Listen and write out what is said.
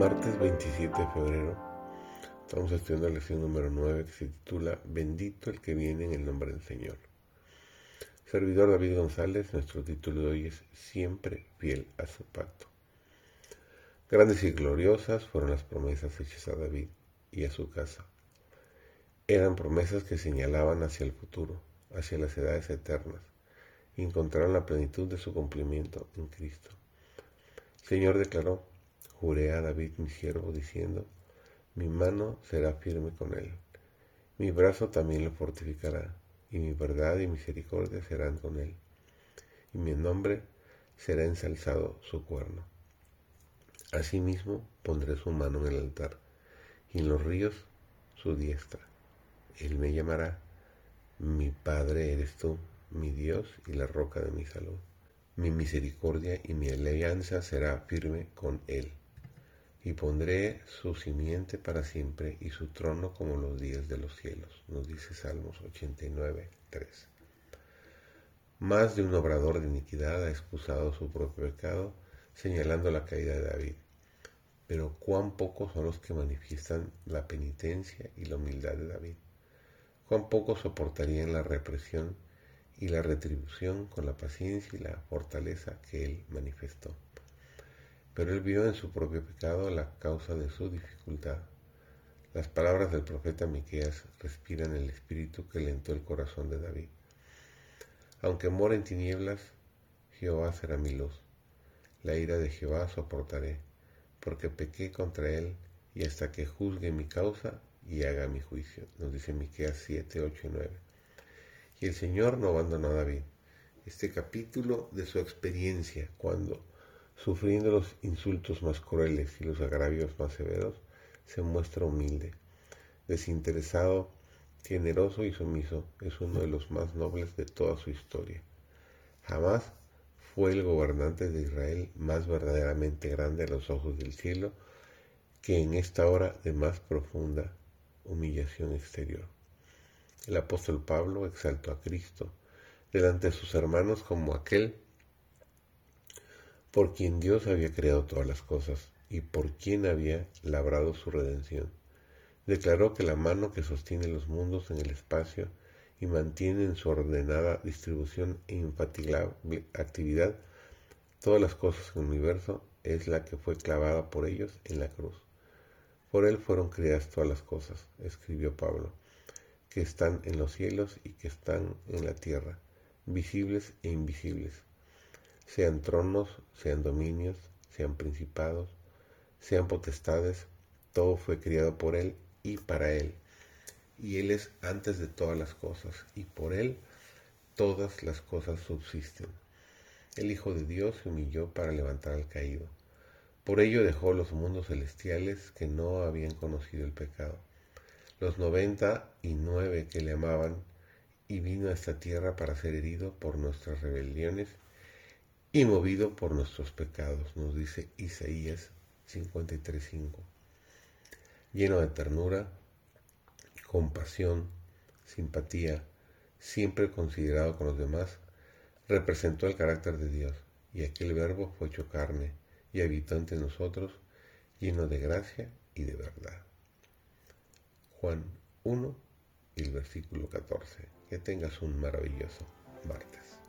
martes 27 de febrero. Estamos estudiando la lección número 9 que se titula Bendito el que viene en el nombre del Señor. Servidor David González, nuestro título de hoy es Siempre fiel a su pacto. Grandes y gloriosas fueron las promesas hechas a David y a su casa. Eran promesas que señalaban hacia el futuro, hacia las edades eternas, y encontraron la plenitud de su cumplimiento en Cristo. Señor declaró, Juré a David mi siervo, diciendo, mi mano será firme con él, mi brazo también lo fortificará, y mi verdad y misericordia serán con él, y mi nombre será ensalzado su cuerno. Asimismo pondré su mano en el altar, y en los ríos su diestra. Él me llamará, mi Padre eres tú, mi Dios y la roca de mi salud. Mi misericordia y mi alianza será firme con él y pondré su simiente para siempre y su trono como los días de los cielos, nos dice Salmos 89, 3. Más de un obrador de iniquidad ha excusado su propio pecado, señalando la caída de David. Pero cuán pocos son los que manifiestan la penitencia y la humildad de David. Cuán pocos soportarían la represión y la retribución con la paciencia y la fortaleza que él manifestó pero él vio en su propio pecado la causa de su dificultad. Las palabras del profeta Miqueas respiran el espíritu que alentó el corazón de David. Aunque mora en tinieblas, Jehová será mi luz. La ira de Jehová soportaré, porque pequé contra él y hasta que juzgue mi causa y haga mi juicio. Nos dice Miqueas 7, 8 y 9. Y el Señor no abandonó a David. Este capítulo de su experiencia cuando Sufriendo los insultos más crueles y los agravios más severos, se muestra humilde, desinteresado, generoso y sumiso, es uno de los más nobles de toda su historia. Jamás fue el gobernante de Israel más verdaderamente grande a los ojos del cielo que en esta hora de más profunda humillación exterior. El apóstol Pablo exaltó a Cristo delante de sus hermanos como aquel por quien Dios había creado todas las cosas y por quien había labrado su redención. Declaró que la mano que sostiene los mundos en el espacio y mantiene en su ordenada distribución e infatigable actividad todas las cosas en el universo es la que fue clavada por ellos en la cruz. Por él fueron creadas todas las cosas, escribió Pablo, que están en los cielos y que están en la tierra, visibles e invisibles sean tronos, sean dominios, sean principados, sean potestades, todo fue criado por Él y para Él. Y Él es antes de todas las cosas, y por Él todas las cosas subsisten. El Hijo de Dios se humilló para levantar al caído. Por ello dejó los mundos celestiales que no habían conocido el pecado, los noventa y nueve que le amaban, y vino a esta tierra para ser herido por nuestras rebeliones y movido por nuestros pecados, nos dice Isaías 53.5. Lleno de ternura, compasión, simpatía, siempre considerado con los demás, representó el carácter de Dios, y aquel verbo fue hecho carne y habitó entre nosotros, lleno de gracia y de verdad. Juan 1 y el versículo 14. Que tengas un maravilloso martes.